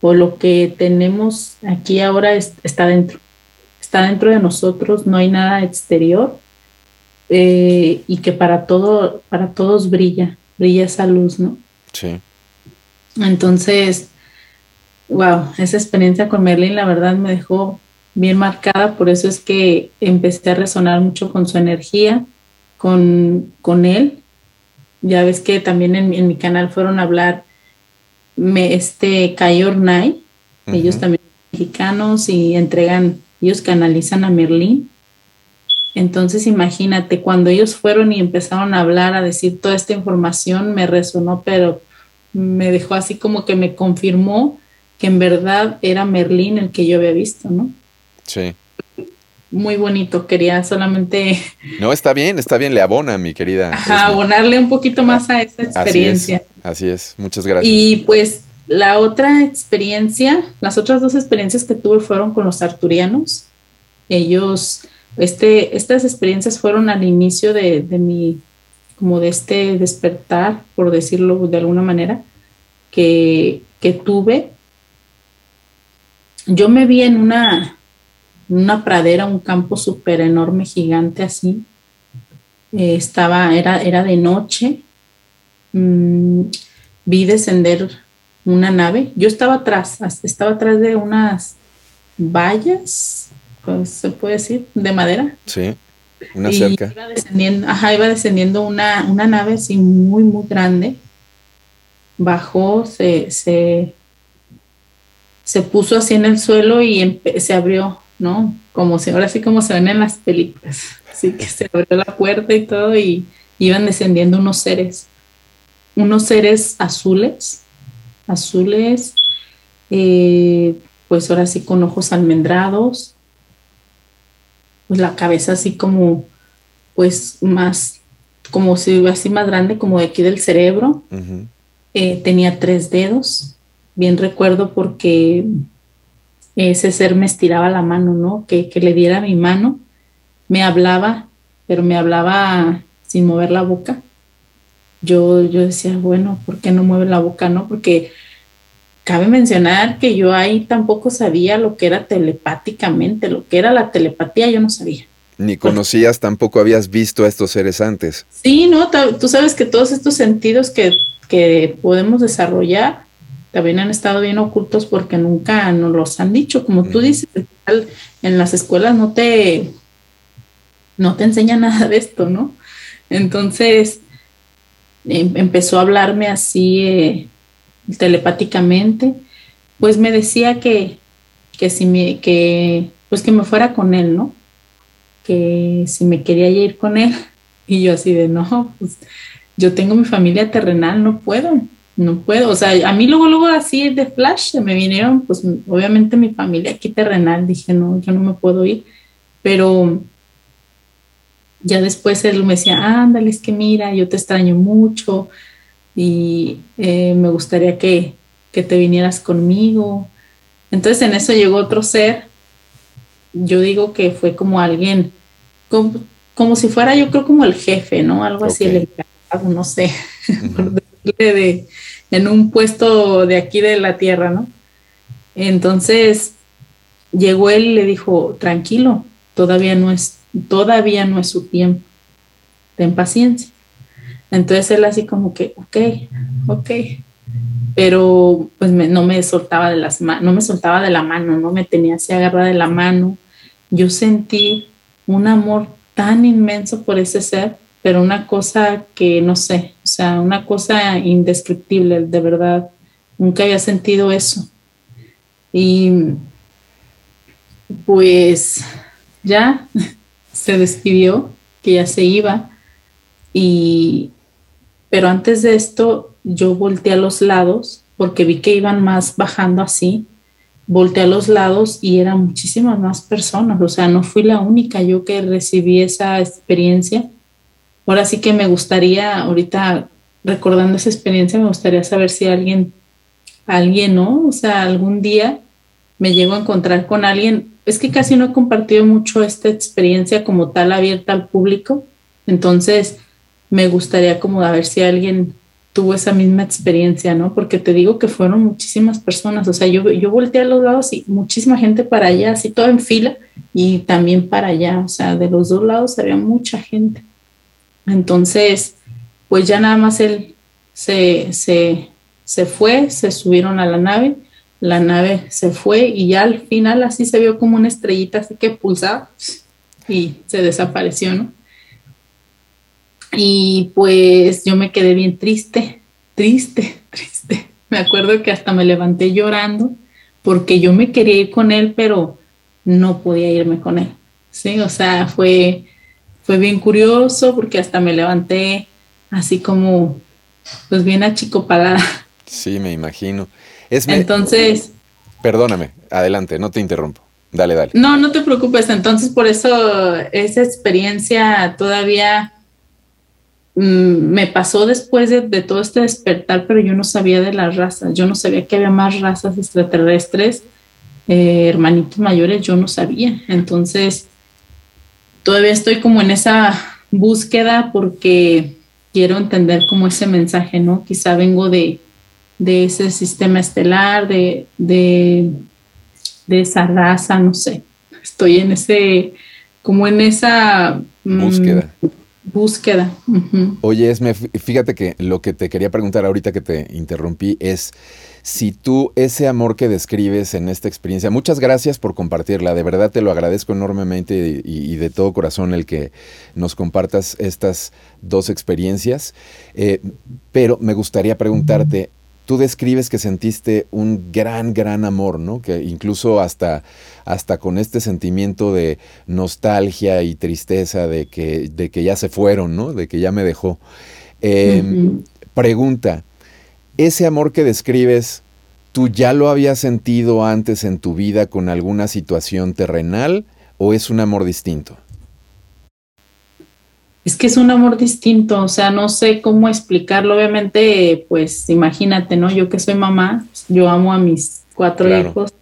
o lo que tenemos aquí ahora está dentro está dentro de nosotros, no hay nada exterior eh, y que para todo, para todos brilla, brilla esa luz, ¿no? Sí. Entonces, wow, esa experiencia con Merlin la verdad me dejó bien marcada, por eso es que empecé a resonar mucho con su energía, con, con él. Ya ves que también en, mi canal fueron a hablar me, este Kayor Nai, ellos también mexicanos y entregan ellos canalizan a Merlín. Entonces imagínate, cuando ellos fueron y empezaron a hablar, a decir toda esta información, me resonó, pero me dejó así como que me confirmó que en verdad era Merlín el que yo había visto, ¿no? Sí. Muy bonito, quería solamente... No, está bien, está bien, le abona, mi querida. Ajá, abonarle un poquito más a esa experiencia. así es, muchas gracias. Y pues la otra experiencia, las otras dos experiencias que tuve fueron con los arturianos. Ellos, este, estas experiencias fueron al inicio de, mi, como de este despertar, por decirlo de alguna manera, que, tuve. Yo me vi en una, una pradera, un campo súper enorme, gigante así. Eh, estaba, era, era de noche. Mm, vi descender una nave. Yo estaba atrás, estaba atrás de unas vallas, pues, se puede decir, de madera. Sí, una cerca. Iba descendiendo, ajá, iba descendiendo una, una nave así muy, muy grande. Bajó, se, se, se puso así en el suelo y se abrió, ¿no? Como si, ahora sí como se ven en las películas. Así que se abrió la puerta y todo y iban descendiendo unos seres, unos seres azules azules, eh, pues ahora sí con ojos almendrados, pues la cabeza así como, pues más, como si así más grande, como de aquí del cerebro. Eh, tenía tres dedos, bien recuerdo porque ese ser me estiraba la mano, ¿no? Que, que le diera mi mano, me hablaba, pero me hablaba sin mover la boca. Yo, yo decía, bueno, ¿por qué no mueve la boca, no? Porque cabe mencionar que yo ahí tampoco sabía lo que era telepáticamente, lo que era la telepatía, yo no sabía. Ni conocías, tampoco habías visto a estos seres antes. Sí, no, tú sabes que todos estos sentidos que, que podemos desarrollar también han estado bien ocultos porque nunca nos los han dicho. Como tú dices, en las escuelas no te, no te enseñan nada de esto, ¿no? Entonces, em, empezó a hablarme así eh, telepáticamente, pues me decía que, que si me, que, pues que me fuera con él, ¿no? Que si me quería ir con él. Y yo así de, no, pues yo tengo mi familia terrenal, no puedo, no puedo. O sea, a mí luego, luego así de flash me vinieron, pues obviamente mi familia aquí terrenal, dije, no, yo no me puedo ir. Pero ya después él me decía, ándale, es que mira, yo te extraño mucho, y eh, me gustaría que, que, te vinieras conmigo. Entonces en eso llegó otro ser, yo digo que fue como alguien, como, si fuera yo creo como el jefe, ¿no? Algo así, el encargado, no sé, de, en un puesto de aquí de la tierra, ¿no? Entonces llegó él y le dijo, tranquilo, todavía no es, todavía no es su tiempo, ten paciencia. Entonces él así como que, ok, ok, pero pues no me soltaba de las no me soltaba de la mano, no me tenía así agarrada de la mano. Yo sentí un amor tan inmenso por ese ser, pero una cosa que no sé, o sea, una cosa indescriptible, de verdad. Nunca había sentido eso. Y pues ya se despidió, que ya se iba. Y pero antes de esto, yo volteé a los lados porque vi que iban más bajando así. Volteé a los lados y eran muchísimas más personas. O sea, no fui la única yo que recibí esa experiencia. Ahora sí que me gustaría, ahorita recordando esa experiencia, me gustaría saber si alguien, alguien, ¿no? O sea, algún día me llego a encontrar con alguien. Es que casi no he compartido mucho esta experiencia como tal abierta al público. Entonces, me gustaría como a ver si alguien tuvo esa misma experiencia, ¿no? Porque te digo que fueron muchísimas personas, o sea, yo, yo volteé a los lados y muchísima gente para allá, así todo en fila y también para allá, o sea, de los dos lados había mucha gente. Entonces, pues ya nada más él se, se, se fue, se subieron a la nave, la nave se fue y ya al final así se vio como una estrellita así que pulsaba y se desapareció, ¿no? Y pues yo me quedé bien triste, triste, triste. Me acuerdo que hasta me levanté llorando porque yo me quería ir con él, pero no podía irme con él. Sí, o sea, fue, fue bien curioso porque hasta me levanté así como, pues bien achicopalada. Sí, me imagino. Es Entonces. Perdóname, adelante, no te interrumpo. Dale, dale. No, no te preocupes. Entonces, por eso esa experiencia todavía Mm, me pasó después de, todo este despertar, pero yo no sabía de las razas, yo no sabía que había más razas extraterrestres, eh, hermanitos mayores, yo no sabía. Entonces, todavía estoy como en esa búsqueda porque quiero entender como ese mensaje, ¿no? Quizá vengo de, ese sistema estelar, de, de, de, esa raza, no sé. Estoy en ese, como en esa mm, búsqueda búsqueda. Oye, Esme, fíjate que lo que te quería preguntar ahorita que te interrumpí es si tú ese amor que describes en esta experiencia, muchas gracias por compartirla, de verdad te lo agradezco enormemente y, de todo corazón el que nos compartas estas dos experiencias, eh, pero me gustaría preguntarte, tú describes que sentiste un gran, gran amor, ¿no? Que incluso hasta, hasta con este sentimiento de nostalgia y tristeza de que, de que ya se fueron, ¿no? De que ya me dejó. Em, pregunta, ese amor que describes, ¿tú ya lo habías sentido antes en tu vida con alguna situación terrenal o es un amor distinto? Es que es un amor distinto, o sea, no sé cómo explicarlo. Obviamente, pues imagínate, ¿no? Yo que soy mamá, yo amo a mis cuatro hijos,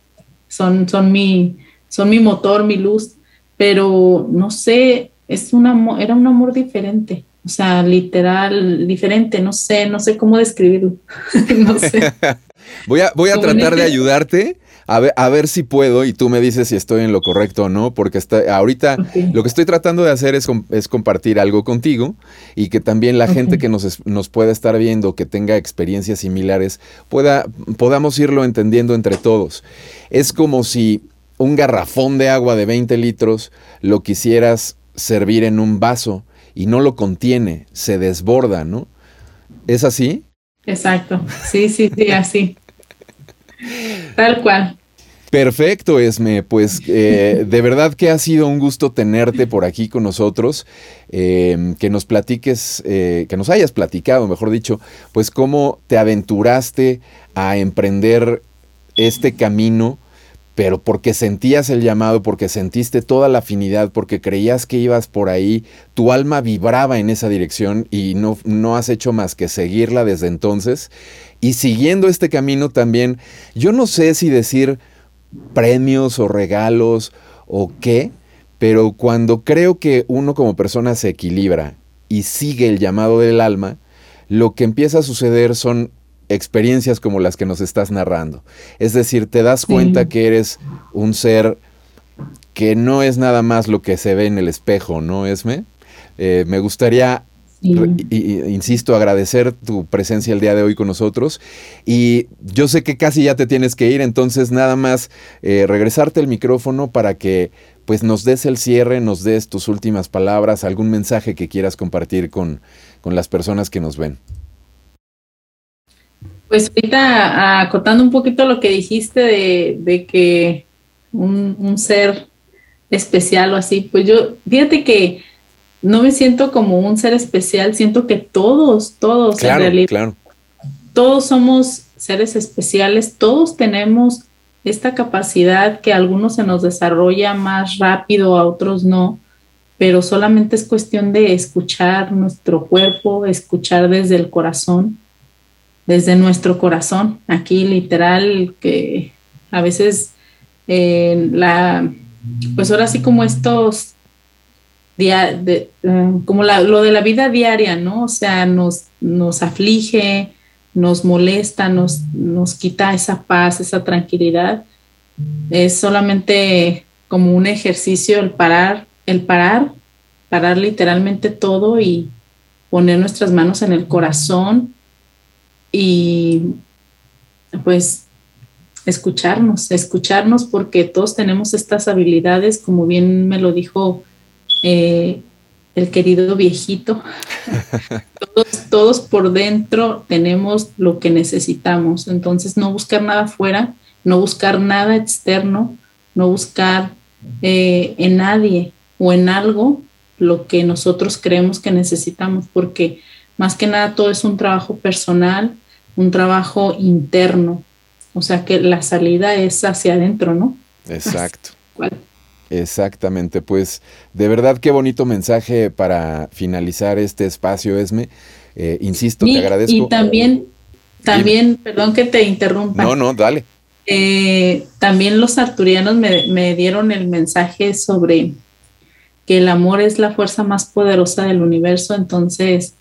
son, son, mi, son mi motor, mi luz, pero no sé, es un amor, era un amor diferente. O sea, literal, diferente, no sé, no sé cómo describirlo. no sé. voy a, voy a tratar de ayudarte a ver, a ver si puedo y tú me dices si estoy en lo correcto o no, porque está, ahorita lo que estoy tratando de hacer es, es, compartir algo contigo y que también la gente que nos, nos pueda estar viendo, que tenga experiencias similares, pueda, podamos irlo entendiendo entre todos. Es como si un garrafón de agua de 20 litros lo quisieras servir en un vaso y no lo contiene, se desborda, ¿no? ¿Es así? Exacto, sí, sí, sí, así. Tal cual. Perfecto, Esme. Pues eh, de verdad que ha sido un gusto tenerte por aquí con nosotros, em, que nos platiques, eh, que nos hayas platicado, mejor dicho, pues cómo te aventuraste a emprender este camino, pero porque sentías el llamado, porque sentiste toda la afinidad, porque creías que ibas por ahí, tu alma vibraba en esa dirección y no, no has hecho más que seguirla desde entonces. Y siguiendo este camino también, yo no sé si decir premios o regalos o qué, pero cuando creo que uno como persona se equilibra y sigue el llamado del alma, lo que empieza a suceder son experiencias como las que nos estás narrando. Es decir, te das cuenta que eres un ser que no es nada más lo que se ve en el espejo, ¿no, Esme? Eh, me gustaría insisto, agradecer tu presencia el día de hoy con nosotros. Y yo sé que casi ya te tienes que ir, entonces nada más eh, regresarte el micrófono para que pues nos des el cierre, nos des tus últimas palabras, algún mensaje que quieras compartir con, las personas que nos ven. Pues ahorita acotando un poquito lo que dijiste de, que un, un, ser especial o así, pues yo, fíjate que no me siento como un ser especial, siento que todos, todos en realidad, todos somos seres especiales, todos tenemos esta capacidad que a algunos se nos desarrolla más rápido, a otros no, pero solamente es cuestión de escuchar nuestro cuerpo, escuchar desde el corazón, desde nuestro corazón, aquí literal, que a veces eh, la, pues ahora sí como estos de, eh, como lo de la vida diaria, ¿no? O sea, nos, nos aflige, nos molesta, nos, nos quita esa paz, esa tranquilidad. Es solamente como un ejercicio el parar, el parar, parar literalmente todo y poner nuestras manos en el corazón y pues escucharnos, escucharnos porque todos tenemos estas habilidades, como bien me lo dijo eh, el querido viejito. todos, todos por dentro tenemos lo que necesitamos. Entonces, no buscar nada afuera, no buscar nada externo, no buscar eh, en nadie o en algo lo que nosotros creemos que necesitamos, porque más que nada todo es un trabajo personal, un trabajo interno. O sea que la salida es hacia adentro, ¿no? Exacto. Exactamente, pues de verdad qué bonito mensaje para finalizar este espacio, Esme. Eh, insisto, te agradezco. Y también, también, perdón que te interrumpa. No, no, dale. Eh, también los arturianos me, me dieron el mensaje sobre que el amor es la fuerza más poderosa del universo, entonces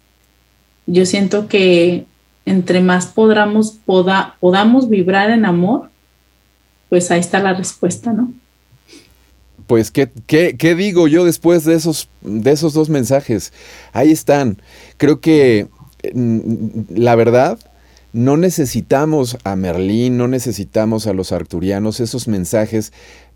yo siento que entre más podamos, poda, podamos vibrar en amor, pues ahí está la respuesta, ¿no? Pues, ¿qué, ¿qué, digo yo después de esos, de esos dos mensajes? Ahí están. Creo que mm, la verdad, no necesitamos a Merlín, no necesitamos a los arturianos, esos mensajes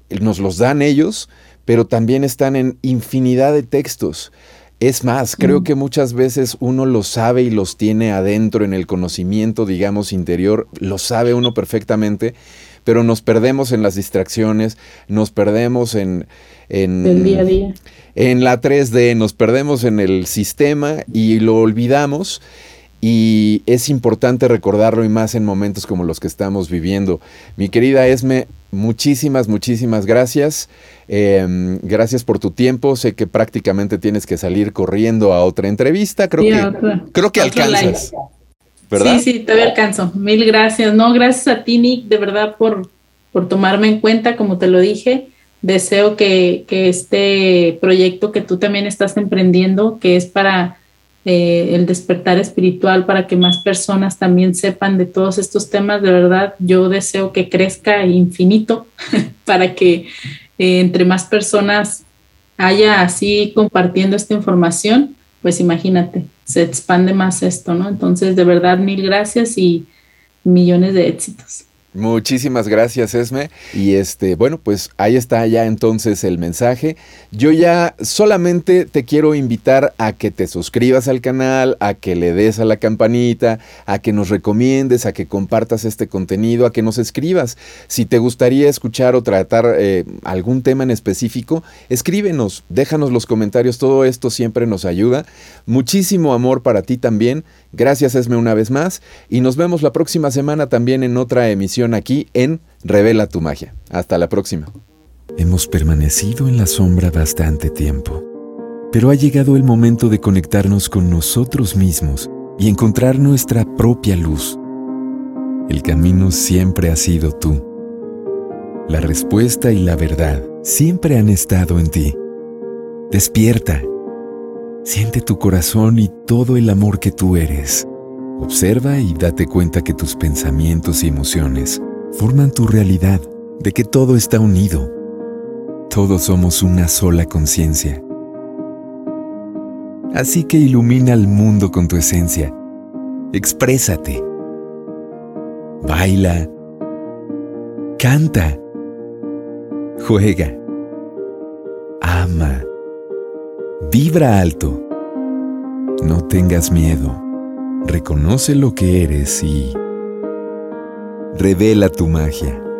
nos los dan ellos, pero también están en infinidad de textos. Es más, creo mm. que muchas veces uno los sabe y los tiene adentro en el conocimiento, digamos, interior, lo sabe uno perfectamente, pero nos perdemos en las distracciones, nos perdemos en... en el día a día. En la 3D, nos perdemos en el sistema y lo olvidamos. y es importante recordarlo y más en momentos como los que estamos viviendo. Mi querida Esme, muchísimas, muchísimas gracias. Em, gracias por tu tiempo. Sé que prácticamente tienes que salir corriendo a otra entrevista. Creo que, creo que alcanzas. Sí, sí, todavía alcanzo. Mil gracias. No, gracias a ti, Nick, de verdad, por, por tomarme en cuenta, como te lo dije. Deseo que, que este proyecto que tú también estás emprendiendo, que es para eh, el despertar espiritual para que más personas también sepan de todos estos temas. De verdad, yo deseo que crezca infinito para que eh, entre más personas haya así compartiendo esta información, pues imagínate, se expande más esto, ¿no? Entonces, de verdad, mil gracias y millones de éxitos. Muchísimas gracias, Esme. Y este, bueno, pues ahí está ya entonces el mensaje. Yo ya solamente te quiero invitar a que te suscribas al canal, a que le des a la campanita, a que nos recomiendes, a que compartas este contenido, a que nos escribas. Si te gustaría escuchar o tratar eh, algún tema en específico, escríbenos, déjanos los comentarios. Todo esto siempre nos ayuda. Muchísimo amor para ti también. Gracias, Esme, una vez más. Y nos vemos la próxima semana también en otra emisión aquí en Revela tu magia. Hasta la próxima. Hemos permanecido en la sombra bastante tiempo, pero ha llegado el momento de conectarnos con nosotros mismos y encontrar nuestra propia luz. El camino siempre ha sido tú. La respuesta y la verdad siempre han estado en ti. Despierta. Siente tu corazón y todo el amor que tú eres. Observa y date cuenta que tus pensamientos y emociones forman tu realidad, de que todo está unido. Todos somos una sola conciencia. Así que ilumina al mundo con tu esencia. Exprésate. Baila. Canta. Juega. Ama. Vibra alto. No tengas miedo. Reconoce lo que eres y revela tu magia.